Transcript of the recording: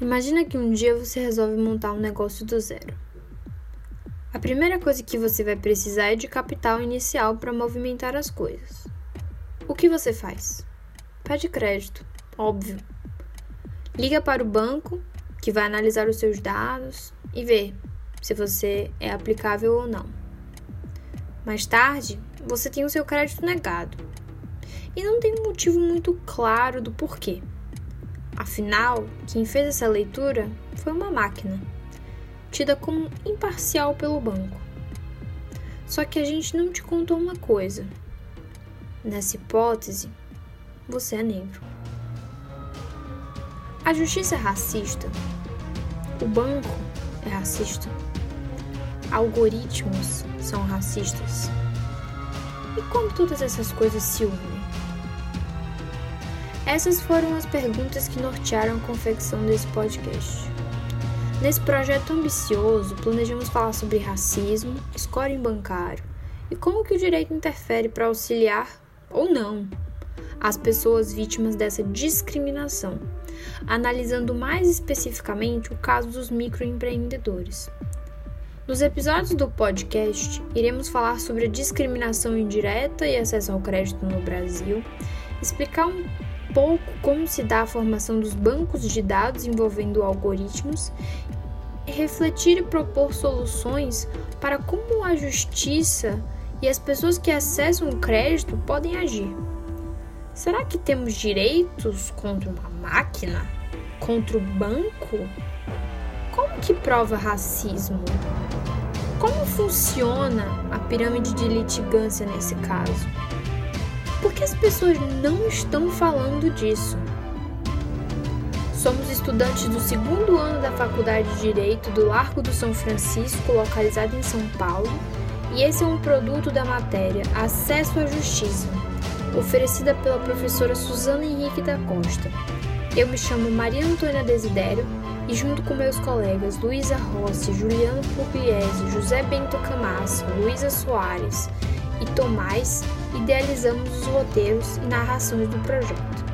Imagina que um dia você resolve montar um negócio do zero. A primeira coisa que você vai precisar é de capital inicial para movimentar as coisas. O que você faz? Pede crédito, óbvio. Liga para o banco, que vai analisar os seus dados e ver se você é aplicável ou não. Mais tarde, você tem o seu crédito negado. E não tem um motivo muito claro do porquê. Afinal, quem fez essa leitura foi uma máquina, tida como imparcial pelo banco. Só que a gente não te contou uma coisa. Nessa hipótese, você é negro. A justiça é racista. O banco é racista. Algoritmos são racistas. E como todas essas coisas se unem? Essas foram as perguntas que nortearam a confecção desse podcast. Nesse projeto ambicioso, planejamos falar sobre racismo, scoring bancário e como que o direito interfere para auxiliar ou não as pessoas vítimas dessa discriminação, analisando mais especificamente o caso dos microempreendedores. Nos episódios do podcast, iremos falar sobre a discriminação indireta e acesso ao crédito no Brasil, explicar um pouco como se dá a formação dos bancos de dados envolvendo algoritmos, refletir e propor soluções para como a justiça e as pessoas que acessam o crédito podem agir. Será que temos direitos contra uma máquina? Contra o banco? Como que prova racismo? Como funciona a pirâmide de litigância nesse caso? Por que as pessoas não estão falando disso? Somos estudantes do segundo ano da Faculdade de Direito do Largo do São Francisco, localizado em São Paulo, e esse é um produto da matéria Acesso à Justiça, oferecida pela professora Suzana Henrique da Costa. Eu me chamo Maria Antônia Desidério e, junto com meus colegas Luísa Rossi, Juliano Pugliese, José Bento Camasso, Luísa Soares e Tomás, idealizamos os roteiros e narrações do projeto.